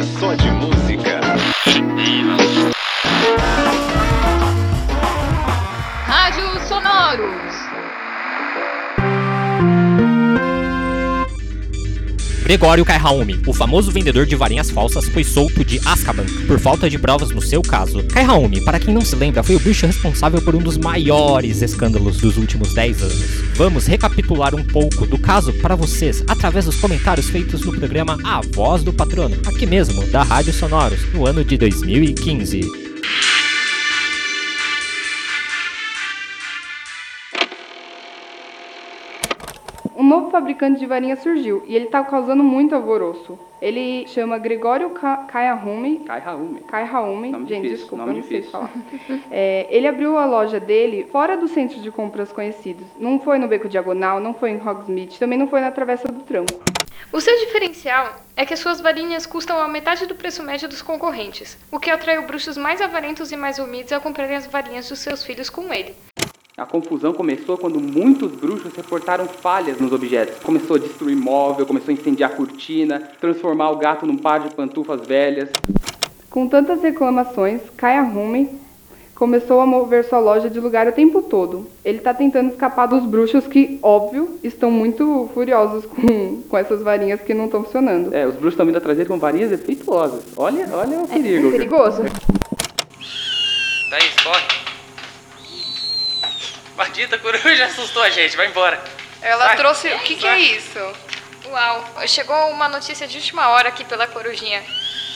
é só de música. Gregório Kaihaumi, o famoso vendedor de varinhas falsas, foi solto de Azkaban por falta de provas no seu caso. Kaihaumi, para quem não se lembra, foi o bicho responsável por um dos maiores escândalos dos últimos 10 anos. Vamos recapitular um pouco do caso para vocês através dos comentários feitos no programa A Voz do Patrono, aqui mesmo, da Rádio Sonoros, no ano de 2015. Um novo fabricante de varinha surgiu e ele está causando muito alvoroço. Ele chama Gregório Ka Kayahumi. Kai Raumi. Kaihaumi. Nome Gente, difícil, desculpa, nome não sei difícil. falar. É, ele abriu a loja dele fora do centro de compras conhecidos. Não foi no Beco Diagonal, não foi em Hogsmeade, também não foi na Travessa do Tranco. O seu diferencial é que suas varinhas custam a metade do preço médio dos concorrentes, o que atraiu bruxos mais avarentos e mais humildes a comprarem as varinhas dos seus filhos com ele. A confusão começou quando muitos bruxos reportaram falhas nos objetos. Começou a destruir móvel, começou a incendiar cortina, transformar o gato num par de pantufas velhas. Com tantas reclamações, Kayahumi começou a mover sua loja de lugar o tempo todo. Ele está tentando escapar dos bruxos que, óbvio, estão muito furiosos com, com essas varinhas que não estão funcionando. É, os bruxos estão vindo atrás dele com varinhas defeituosas. Olha, olha o perigo. É perigoso. Thaís, corre. Maldita coruja assustou a gente, vai embora. Ela Vai. trouxe. O que, que é isso? Uau, chegou uma notícia de última hora aqui pela corujinha.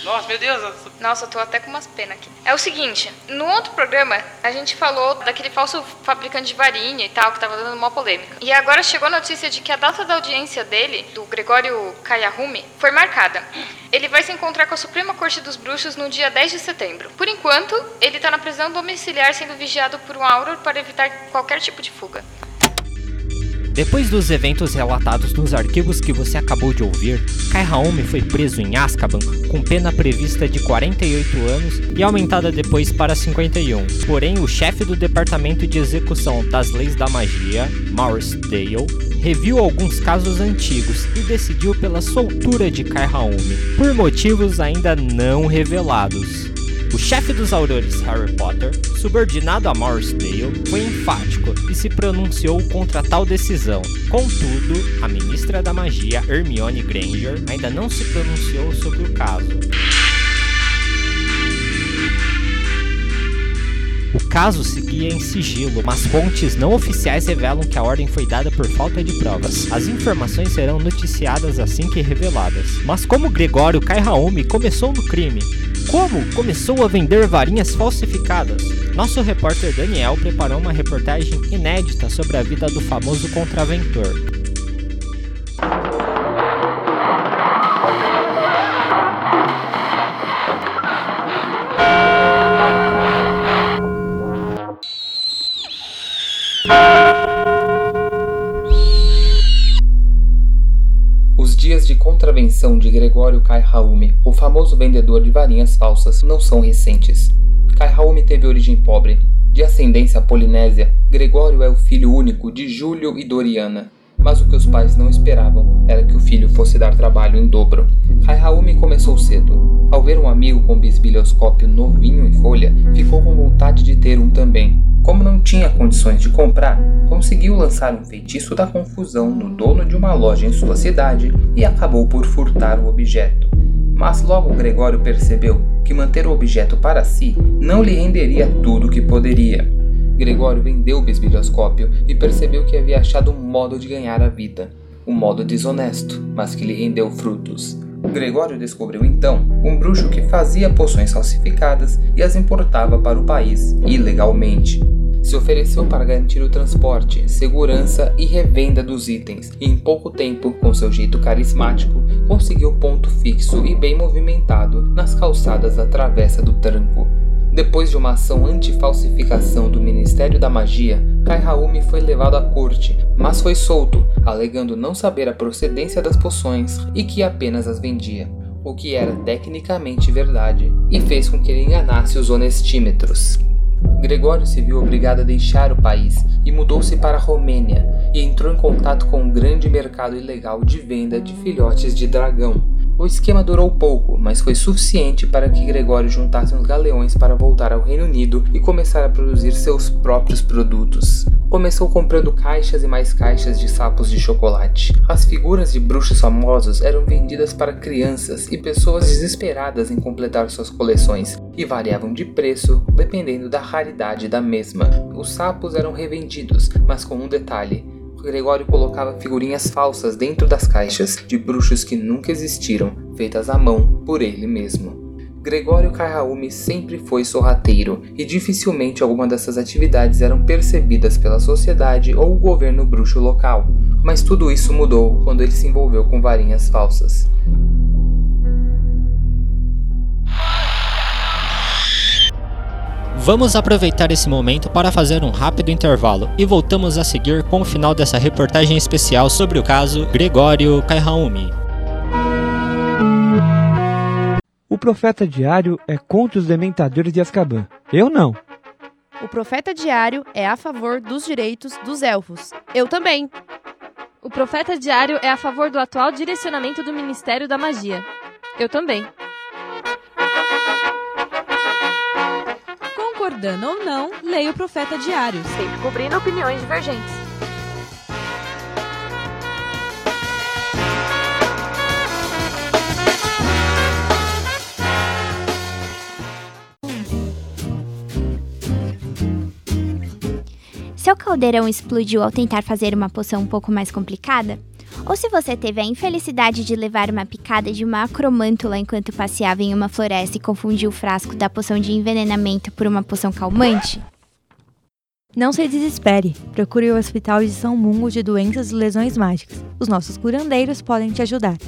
Nossa, meu Deus. eu- Nossa, eu tô até com umas penas aqui. É o seguinte, no outro programa, a gente falou daquele falso fabricante de varinha e tal, que tava dando uma polêmica. E agora chegou a notícia de que a data da audiência dele, do Gregório Kayahumi, foi marcada. Ele vai se encontrar com a Suprema Corte dos Bruxos no dia 10 de setembro. Por enquanto, ele tá na prisão domiciliar sendo vigiado por um Auror para evitar qualquer tipo de fuga. Depois dos eventos relatados nos arquivos que você acabou de ouvir, Kaihaomi foi preso em Azkaban com pena prevista de 48 anos e aumentada depois para 51. Porém, o chefe do Departamento de Execução das Leis da Magia, Maurice Dale, reviu alguns casos antigos e decidiu pela soltura de Kaihaomi, por motivos ainda não revelados. O chefe dos aurores Harry Potter, subordinado a Maurice Dale, foi enfático e se pronunciou contra tal decisão. Contudo, a ministra da magia Hermione Granger ainda não se pronunciou sobre o caso. O caso seguia em sigilo, mas fontes não oficiais revelam que a ordem foi dada por falta de provas. As informações serão noticiadas assim que reveladas. Mas como Gregório Kaihaomi começou no crime? Como começou a vender varinhas falsificadas? Nosso repórter Daniel preparou uma reportagem inédita sobre a vida do famoso contraventor. De Gregório Kaihaumi, o famoso vendedor de varinhas falsas, não são recentes. Kaihaumi teve origem pobre. De ascendência polinésia, Gregório é o filho único de Júlio e Doriana. Mas o que os pais não esperavam era que o filho fosse dar trabalho em dobro. Kaihaumi começou cedo. Ao ver um amigo com bisbilhoscópio novinho em folha, ficou com vontade de ter um também. Como não tinha condições de comprar, conseguiu lançar um feitiço da confusão no dono de uma loja em sua cidade e acabou por furtar o objeto. Mas logo Gregório percebeu que manter o objeto para si não lhe renderia tudo o que poderia. Gregório vendeu o bisbilhoscópio e percebeu que havia achado um modo de ganhar a vida. Um modo desonesto, mas que lhe rendeu frutos. Gregório descobriu então um bruxo que fazia poções falsificadas e as importava para o país ilegalmente. Se ofereceu para garantir o transporte, segurança e revenda dos itens, e em pouco tempo, com seu jeito carismático, conseguiu ponto fixo e bem movimentado nas calçadas da Travessa do Tranco. Depois de uma ação anti-falsificação do Ministério da Magia, Kaihaumi foi levado à corte, mas foi solto, alegando não saber a procedência das poções e que apenas as vendia, o que era tecnicamente verdade, e fez com que ele enganasse os honestímetros. Gregório se viu obrigado a deixar o país e mudou-se para a Romênia e entrou em contato com um grande mercado ilegal de venda de filhotes de dragão. O esquema durou pouco, mas foi suficiente para que Gregório juntasse uns galeões para voltar ao Reino Unido e começar a produzir seus próprios produtos. Começou comprando caixas e mais caixas de sapos de chocolate. As figuras de bruxos famosos eram vendidas para crianças e pessoas desesperadas em completar suas coleções, e variavam de preço dependendo da raridade da mesma. Os sapos eram revendidos, mas com um detalhe: Gregório colocava figurinhas falsas dentro das caixas de bruxos que nunca existiram, feitas à mão por ele mesmo. Gregório Carraúme sempre foi sorrateiro e dificilmente alguma dessas atividades eram percebidas pela sociedade ou o governo bruxo local, mas tudo isso mudou quando ele se envolveu com varinhas falsas. Vamos aproveitar esse momento para fazer um rápido intervalo e voltamos a seguir com o final dessa reportagem especial sobre o caso Gregório Kaihaumi. O Profeta Diário é contra os dementadores de Azkaban. Eu não. O Profeta Diário é a favor dos direitos dos elfos. Eu também. O Profeta Diário é a favor do atual direcionamento do Ministério da Magia. Eu também. Concordando ou não, leia o Profeta Diário. Sempre cobrindo opiniões divergentes. Seu caldeirão explodiu ao tentar fazer uma poção um pouco mais complicada? Ou se você teve a infelicidade de levar uma picada de uma acromântula enquanto passeava em uma floresta e confundiu o frasco da poção de envenenamento por uma poção calmante? Não se desespere. Procure o Hospital de São Mungo de Doenças e Lesões Mágicas. Os nossos curandeiros podem te ajudar.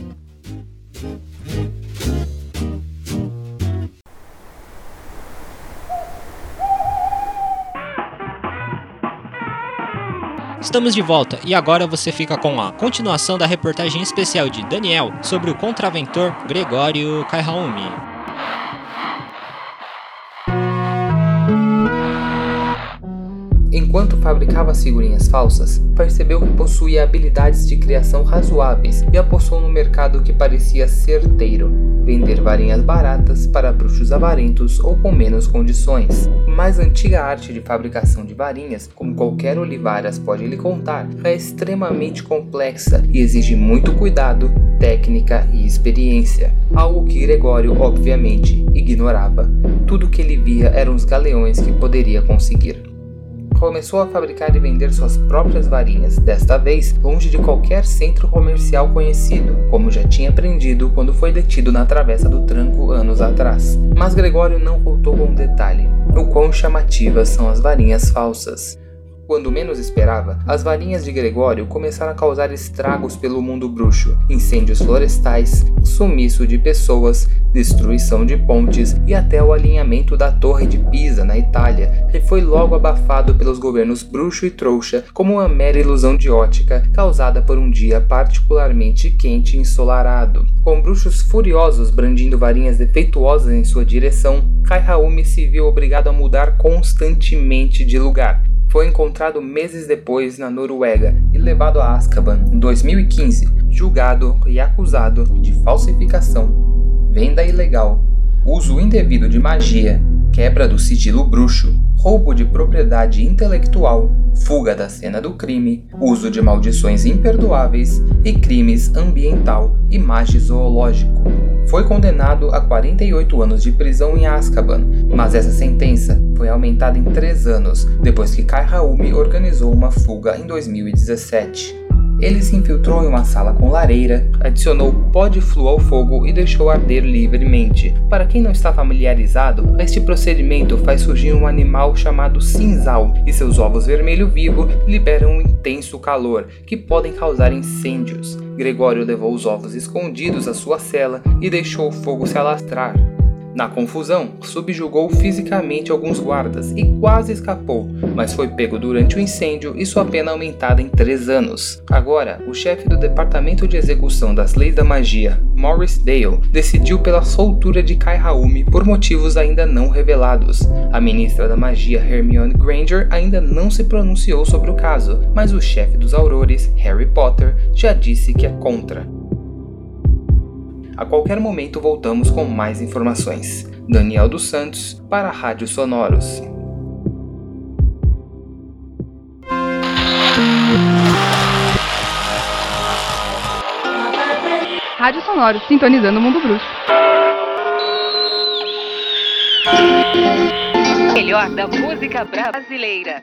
Estamos de volta e agora você fica com a continuação da reportagem especial de Daniel sobre o contraventor Gregório Kaihaumi. Enquanto fabricava as figurinhas falsas, percebeu que possuía habilidades de criação razoáveis e apostou no mercado que parecia certeiro: vender varinhas baratas para bruxos avarentos ou com menos condições. Mas a antiga arte de fabricação de varinhas, como qualquer Olivaras pode lhe contar, é extremamente complexa e exige muito cuidado, técnica e experiência, algo que Gregório obviamente ignorava. Tudo que ele via eram os galeões que poderia conseguir começou a fabricar e vender suas próprias varinhas, desta vez longe de qualquer centro comercial conhecido, como já tinha aprendido quando foi detido na Travessa do Tranco anos atrás. Mas Gregório não contou com um detalhe: o quão chamativas são as varinhas falsas. Quando menos esperava, as varinhas de Gregório começaram a causar estragos pelo mundo bruxo, incêndios florestais, sumiço de pessoas, destruição de pontes e até o alinhamento da Torre de Pisa na Itália, que foi logo abafado pelos governos bruxo e trouxa como uma mera ilusão de ótica causada por um dia particularmente quente e ensolarado. Com bruxos furiosos brandindo varinhas defeituosas em sua direção, Kai Raumi se viu obrigado a mudar constantemente de lugar, foi encontrado meses depois na Noruega e levado a Azkaban em 2015, julgado e acusado de falsificação, venda ilegal, uso indevido de magia, quebra do sigilo bruxo, roubo de propriedade intelectual, fuga da cena do crime, uso de maldições imperdoáveis e crimes ambiental e zoológico. Foi condenado a 48 anos de prisão em Azkaban, mas essa sentença foi aumentada em 3 anos depois que Kai Raumi organizou uma fuga em 2017. Ele se infiltrou em uma sala com lareira, adicionou pó de flu ao fogo e deixou arder livremente. Para quem não está familiarizado, este procedimento faz surgir um animal chamado cinzal e seus ovos vermelho vivo liberam um intenso calor que podem causar incêndios. Gregório levou os ovos escondidos à sua cela e deixou o fogo se alastrar. Na confusão, subjugou fisicamente alguns guardas e quase escapou, mas foi pego durante o incêndio e sua pena aumentada em três anos. Agora, o chefe do Departamento de Execução das Leis da Magia, Morris Dale, decidiu pela soltura de Kai Raumi por motivos ainda não revelados. A ministra da Magia, Hermione Granger, ainda não se pronunciou sobre o caso, mas o chefe dos Aurores, Harry Potter, já disse que é contra. A qualquer momento voltamos com mais informações. Daniel dos Santos para a Rádio Sonoros. Rádio Sonoro, sintonizando o mundo bruxo. Melhor da música brasileira.